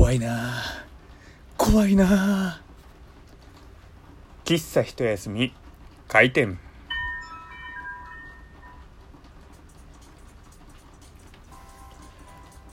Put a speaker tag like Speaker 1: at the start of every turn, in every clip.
Speaker 1: 怖いな。怖いな。喫茶一休み。開店。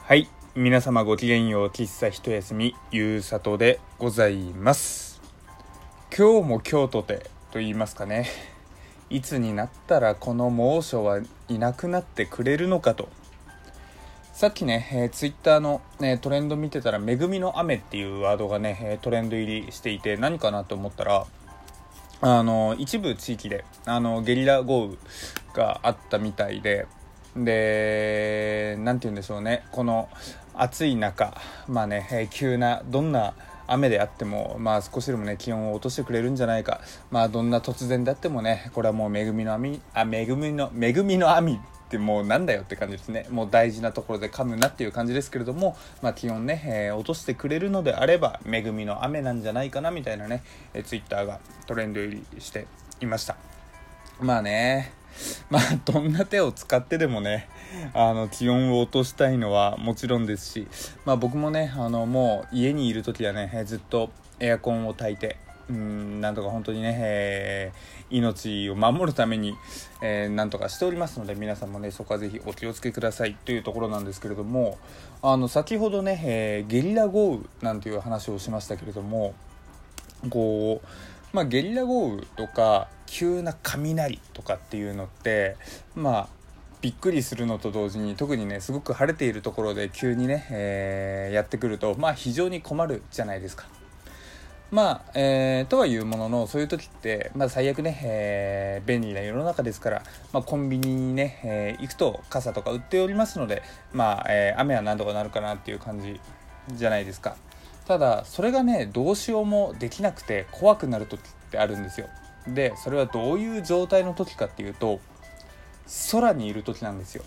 Speaker 1: はい。皆様ごきげんよう。喫茶一休み。ゆうさとでございます。今日も京都でと言いますかね。いつになったらこの猛暑はいなくなってくれるのかと。さっきね、えー、ツイッターの、ね、トレンド見てたら「恵みの雨」っていうワードがね、えトレンド入りしていて何かなと思ったらあの一部地域であのゲリラ豪雨があったみたいでで何て言うんでしょうねこの暑い中まあね、えー、急などんな雨であっても、まあ、少しでもね気温を落としてくれるんじゃないか、まあ、どんな突然であってもねこれはもう恵みの網あ恵みの恵みの網ってもうなんだよって感じですね。もう大事なところで噛むなっていう感じですけれども、まあ、気温ね、えー、落としてくれるのであれば恵みの雨なんじゃないかなみたいなね、えー、ツイッターがトレンド入りしていました。まあねまあどんな手を使ってでもねあの気温を落としたいのはもちろんですし、まあ、僕もねあのもう家にいる時はねずっとエアコンを焚いてうんなんとか本当にね、えー、命を守るために、えー、なんとかしておりますので皆さんもねそこはぜひお気をつけくださいというところなんですけれどもあの先ほどね、えー、ゲリラ豪雨なんていう話をしましたけれどもこうまあ、ゲリラ豪雨とか急な雷とかっていうのってまあびっくりするのと同時に特にねすごく晴れているところで急にね、えー、やってくるとまあ非常に困るじゃないですか。まあ、えー、とはいうものの、そういう時って、まあ最悪ね、えー、便利な世の中ですから、まあコンビニにね、えー、行くと傘とか売っておりますので、まあ、えー、雨は何とかなるかなっていう感じじゃないですか。ただ、それがね、どうしようもできなくて怖くなる時ってあるんですよ。で、それはどういう状態の時かっていうと、空にいる時なんですよ。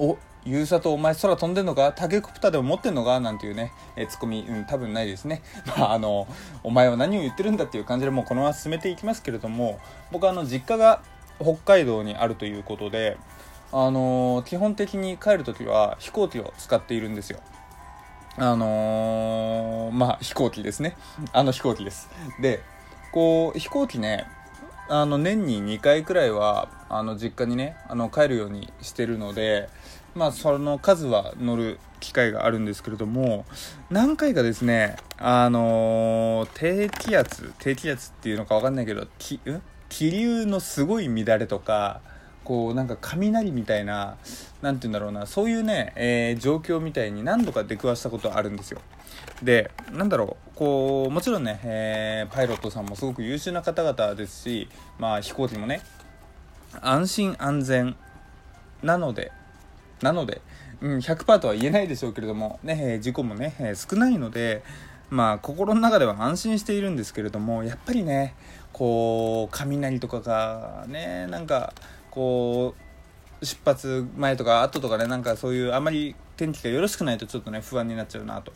Speaker 1: おゆうさとお前空飛んでんのかタケコプターでも持ってんのか？なんていうね、えー、ツッコミ、うん、多分ないですね。まあ、あの、お前は何を言ってるんだっていう感じでもうこのまま進めていきますけれども、僕あの、実家が北海道にあるということで、あのー、基本的に帰るときは飛行機を使っているんですよ。あのー、まあ、飛行機ですね。あの飛行機です。で、こう、飛行機ね、あの、年に2回くらいは、あの、実家にね、あの、帰るようにしてるので、まあ、その数は乗る機会があるんですけれども、何回かですね、あのー、低気圧、低気圧っていうのかわかんないけど、気、ん気流のすごい乱れとか、こうなんか雷みたいな何て言うんだろうなそういうね、えー、状況みたいに何度か出くわしたことあるんですよ。でなんだろうこうもちろんね、えー、パイロットさんもすごく優秀な方々ですしまあ飛行機もね安心安全なのでなので、うん、100%とは言えないでしょうけれども、ね、事故もね、少ないので、まあ、心の中では安心しているんですけれども、やっぱりね、こう、雷とかがね、なんか、こう、出発前とか後とかね、なんかそういうあまり天気がよろしくないとちょっとね、不安になっちゃうなと。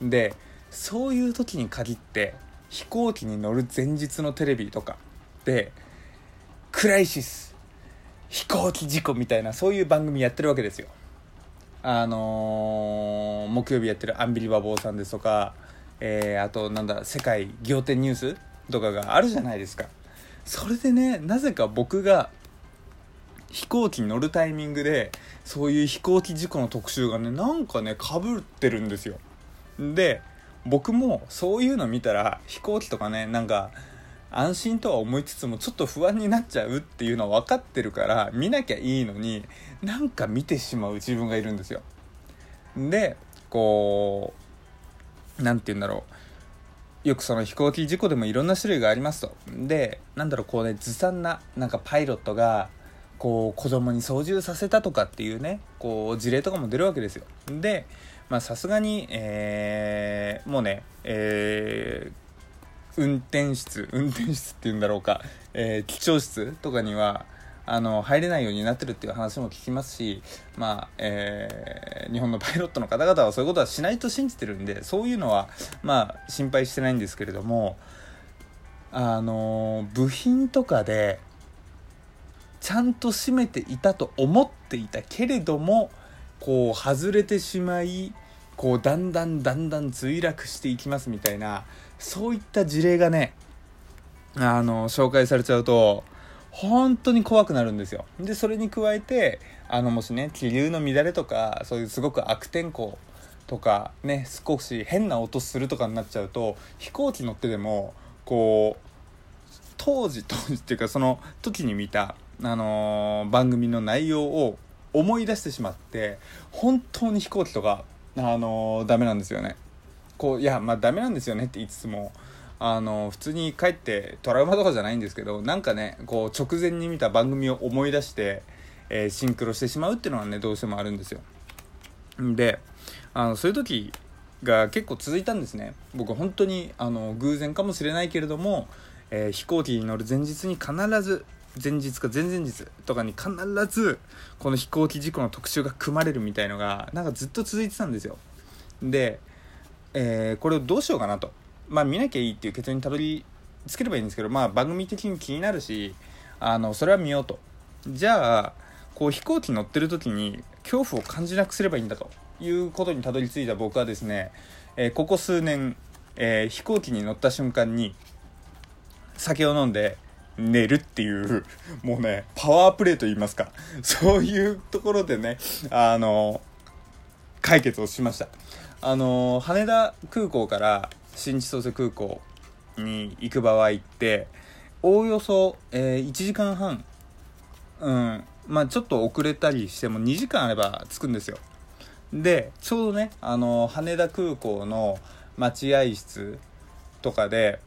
Speaker 1: で、そういう時に限って、飛行機に乗る前日のテレビとかで、クライシス飛行機事故みたいなそういう番組やってるわけですよ。あのー、木曜日やってるアンビリバボーさんですとか、えー、あとなんだ世界仰天ニュースとかがあるじゃないですか。それでねなぜか僕が飛行機に乗るタイミングでそういう飛行機事故の特集がねなんかねかぶってるんですよ。で僕もそういうの見たら飛行機とかねなんか安心とは思いつつもちょっと不安になっちゃうっていうのは分かってるから見なきゃいいのになんか見てしまう自分がいるんですよ。でこう何て言うんだろう。よくその飛行機事故でもいろんな種類がありますと。でなんだろうこうねずさんななんかパイロットがこう子供に操縦させたとかっていうねこう事例とかも出るわけですよ。でさすがに、えー、もうね、えー運転室運転室っていうんだろうか、えー、機長室とかにはあの入れないようになってるっていう話も聞きますし、まあえー、日本のパイロットの方々はそういうことはしないと信じてるんでそういうのは、まあ、心配してないんですけれどもあの部品とかでちゃんと閉めていたと思っていたけれどもこう外れてしまいこうだんだんだんだん墜落していきますみたいなそういった事例がねあの紹介されちゃうと本当に怖くなるんですよ。でそれに加えてあのもしね気流の乱れとかそういうすごく悪天候とかね少し変な音するとかになっちゃうと飛行機乗ってでもこう当時当時っていうかその時に見た、あのー、番組の内容を思い出してしまって本当に飛行機とか、あのー、ダメなんですよね。こういやまあダメなんですよねって言いつつもあの普通に帰ってトラウマとかじゃないんですけどなんかねこう直前に見た番組を思い出して、えー、シンクロしてしまうっていうのはねどうしてもあるんですよ。であのそういう時が結構続いたんですね。僕本当にあの偶然かもしれないけれども、えー、飛行機に乗る前日に必ず前日か前々日とかに必ずこの飛行機事故の特集が組まれるみたいのがなんかずっと続いてたんですよ。で、えー、これをどうしようかなと。まあ見なきゃいいっていう結論にたどり着ければいいんですけどまあ番組的に気になるしあのそれは見ようと。じゃあこう飛行機乗ってる時に恐怖を感じなくすればいいんだと。いうことにたどり着いた僕はですね、えー、ここ数年、えー、飛行機に乗った瞬間に酒を飲んで寝るっていうもうねパワープレイと言いますかそういうところでねあの解決をしました。あの羽田空港から新千歳空港に行く場合っておおよそ、えー、1時間半うんまあちょっと遅れたりしても2時間あれば着くんですよ。でちょうどねあの羽田空港の待合室とかで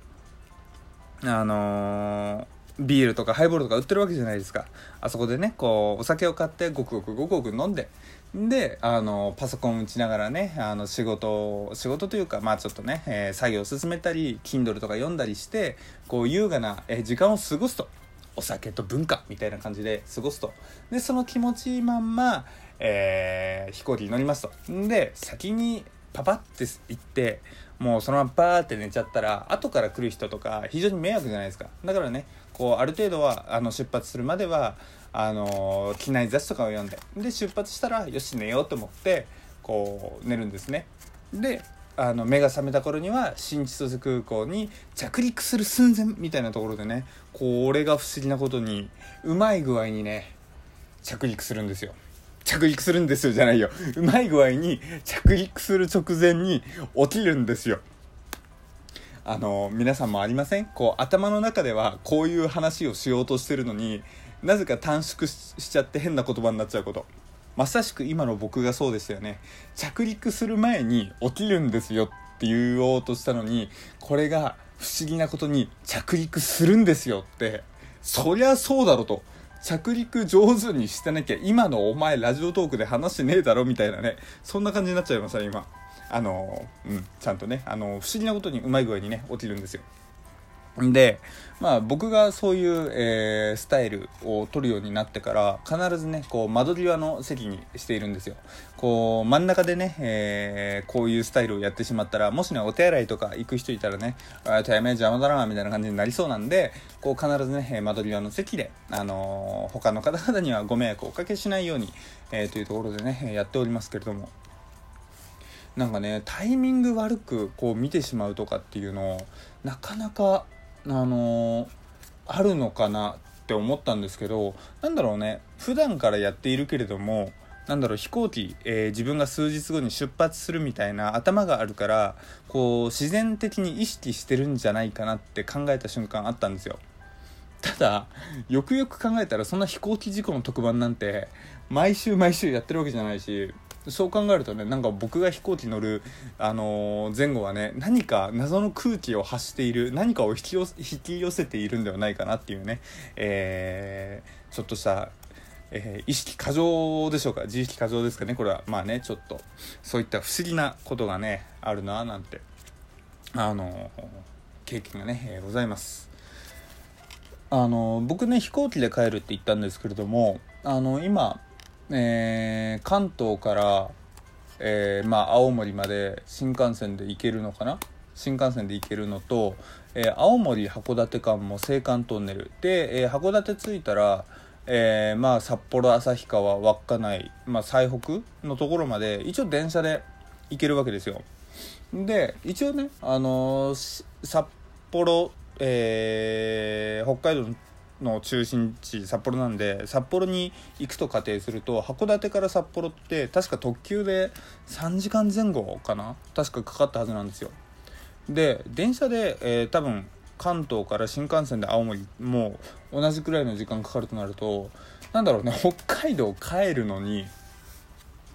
Speaker 1: あのービールとかハイボールとか売ってるわけじゃないですか。あそこでねこうお酒を買ってごくごくごくごく飲んでであのパソコン打ちながらねあの仕事仕事というかまあちょっとね、えー、作業を進めたり Kindle とか読んだりしてこう優雅な、えー、時間を過ごすと。お酒と文化みたいな感じで過ごすと。でその気持ちいいまんま、えー、飛行機に乗りますと。で先にパパって行ってもうそのままバーって寝ちゃったら後から来る人とか非常に迷惑じゃないですか。だからねこうある程度はあの出発するまではあの機内雑誌とかを読んでで出発したらよし寝ようと思ってこう寝るんですね。であの目が覚めた頃には新千歳空港に着陸する寸前みたいなところでねこれが不思議なことにうまい具合にね着陸するんですよ。着陸するんですよじゃないよ。うまい具合に着陸する直前に起きるんですよ。あの皆さんもありません？こう頭の中ではこういう話をしようとしてるのになぜか短縮しちゃって変な言葉になっちゃうこと。まさしく今の僕がそうでしたよね。着陸する前に起きるんですよって言おうとしたのにこれが不思議なことに着陸するんですよって。そりゃそうだろと。着陸上手にしてなきゃ今のお前ラジオトークで話してねえだろみたいなね。そんな感じになっちゃいました今。あのうんちゃんとねあの不思議なことにうまい具合にね起きるんですよ。で、まあ僕がそういう、えー、スタイルを取るようになってから必ずね、こう窓際の席にしているんですよ。こう真ん中でね、えー、こういうスタイルをやってしまったら、もしね、お手洗いとか行く人いたらね、あ手洗い邪魔だな、みたいな感じになりそうなんで、こう必ずね、窓際の席で、あのー、他の方々にはご迷惑をおかけしないように、え、というところでね、やっておりますけれども。なんかね、タイミング悪くこう見てしまうとかっていうのを、なかなかあの、あるのかなって思ったんですけどなんだろうね普段からやっているけれどもなんだろう飛行機、えー、自分が数日後に出発するみたいな頭があるからこう自然的に意識してるんじゃないかなって考えた瞬間あったんですよ。ただよくよく考えたらそんな飛行機事故の特番なんて毎週毎週やってるわけじゃないしそう考えるとねなんか僕が飛行機乗る、あのー、前後はね何か謎の空気を発している何かを引き寄引き寄せているんではないかなっていうね、えー、ちょっとした、えー、意識過剰でしょうか。自意識過剰ですかね。これはまあねちょっとそういった不思議なことがねあるななんてあの経験がね、えございます。あの僕ね飛行機で帰るって言ったんですけれどもあの今えー、関東から、えー、まあ、青森まで新幹線で行けるのかな？新幹線で行けるのと、えー、青森函館間も青函トンネル。で、え函館着いたら、えまあ、札幌旭川稚内、まあ、最北のところまで一応電車で行けるわけですよ。で一応ねあの札幌、え北海道のの中心地札幌なんで札幌に行くと仮定すると函館から札幌って確か特急で3時間前後かな？確かかかったはずなんですよ。で電車で、えー多分関東から新幹線で青森もう同じくらいの時間かかるとなるとなんだろうね北海道帰るのに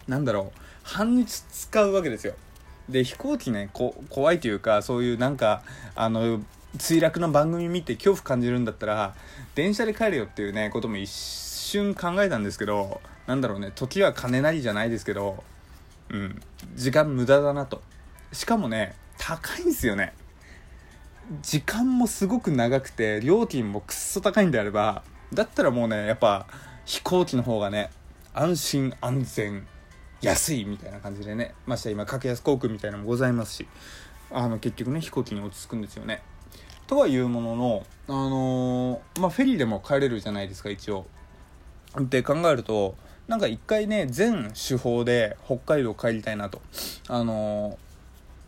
Speaker 1: なんだろう半日使うわけですよ。で飛行機ねこ怖いというかそういうなんかあの墜落の番組見て恐怖感じるんだったら電車で帰るよっていうねことも一瞬考えたんですけどなんだろうね時は金なりじゃないですけどうん時間無駄だなと。しかもね高いんですよね。時間もすごく長くて料金もくっそ高いんであればだったらもうねやっぱ飛行機の方がね安心安全安いみたいな感じでねまして今格安航空みたいなのもございますしあの結局ね飛行機に落ち着くんですよね。とはいうもののあのーまあフェリーでも帰れるじゃないですか一応。って考えるとなんか一回ね全手法で北海道帰りたいなと。あのー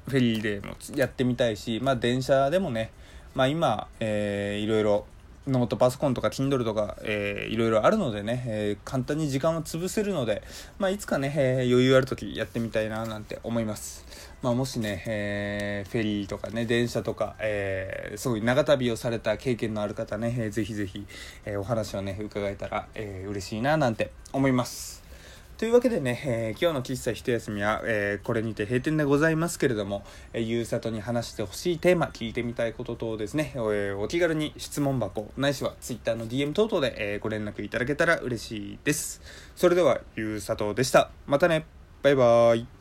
Speaker 1: フェリーでもやってみたいし、まあ、電車でもね、まあ、今、えーいろいろノートパソコンとか Kindle とか、えーいろいろあるのでね、えー簡単に時間を潰せるので、まあ、いつかね、えー余裕ある時やってみたいななんて思います、まあ、もしね、えーフェリーとかね電車とか、えーすごい長旅をされた経験のある方ね、えーぜひぜひ、えーお話をね伺えたら、えー嬉しいななんて思いますというわけでね、えー今日の喫茶一休みは、えーこれにて閉店でございますけれども、えーゆうさとに話してほしいテーマ、聞いてみたいこと等ですね、えーお気軽に質問箱、ないしは Twitter の DM 等々で、えーご連絡いただけたら嬉しいです。それでは、ゆうさとでした。またね、バイバーイ。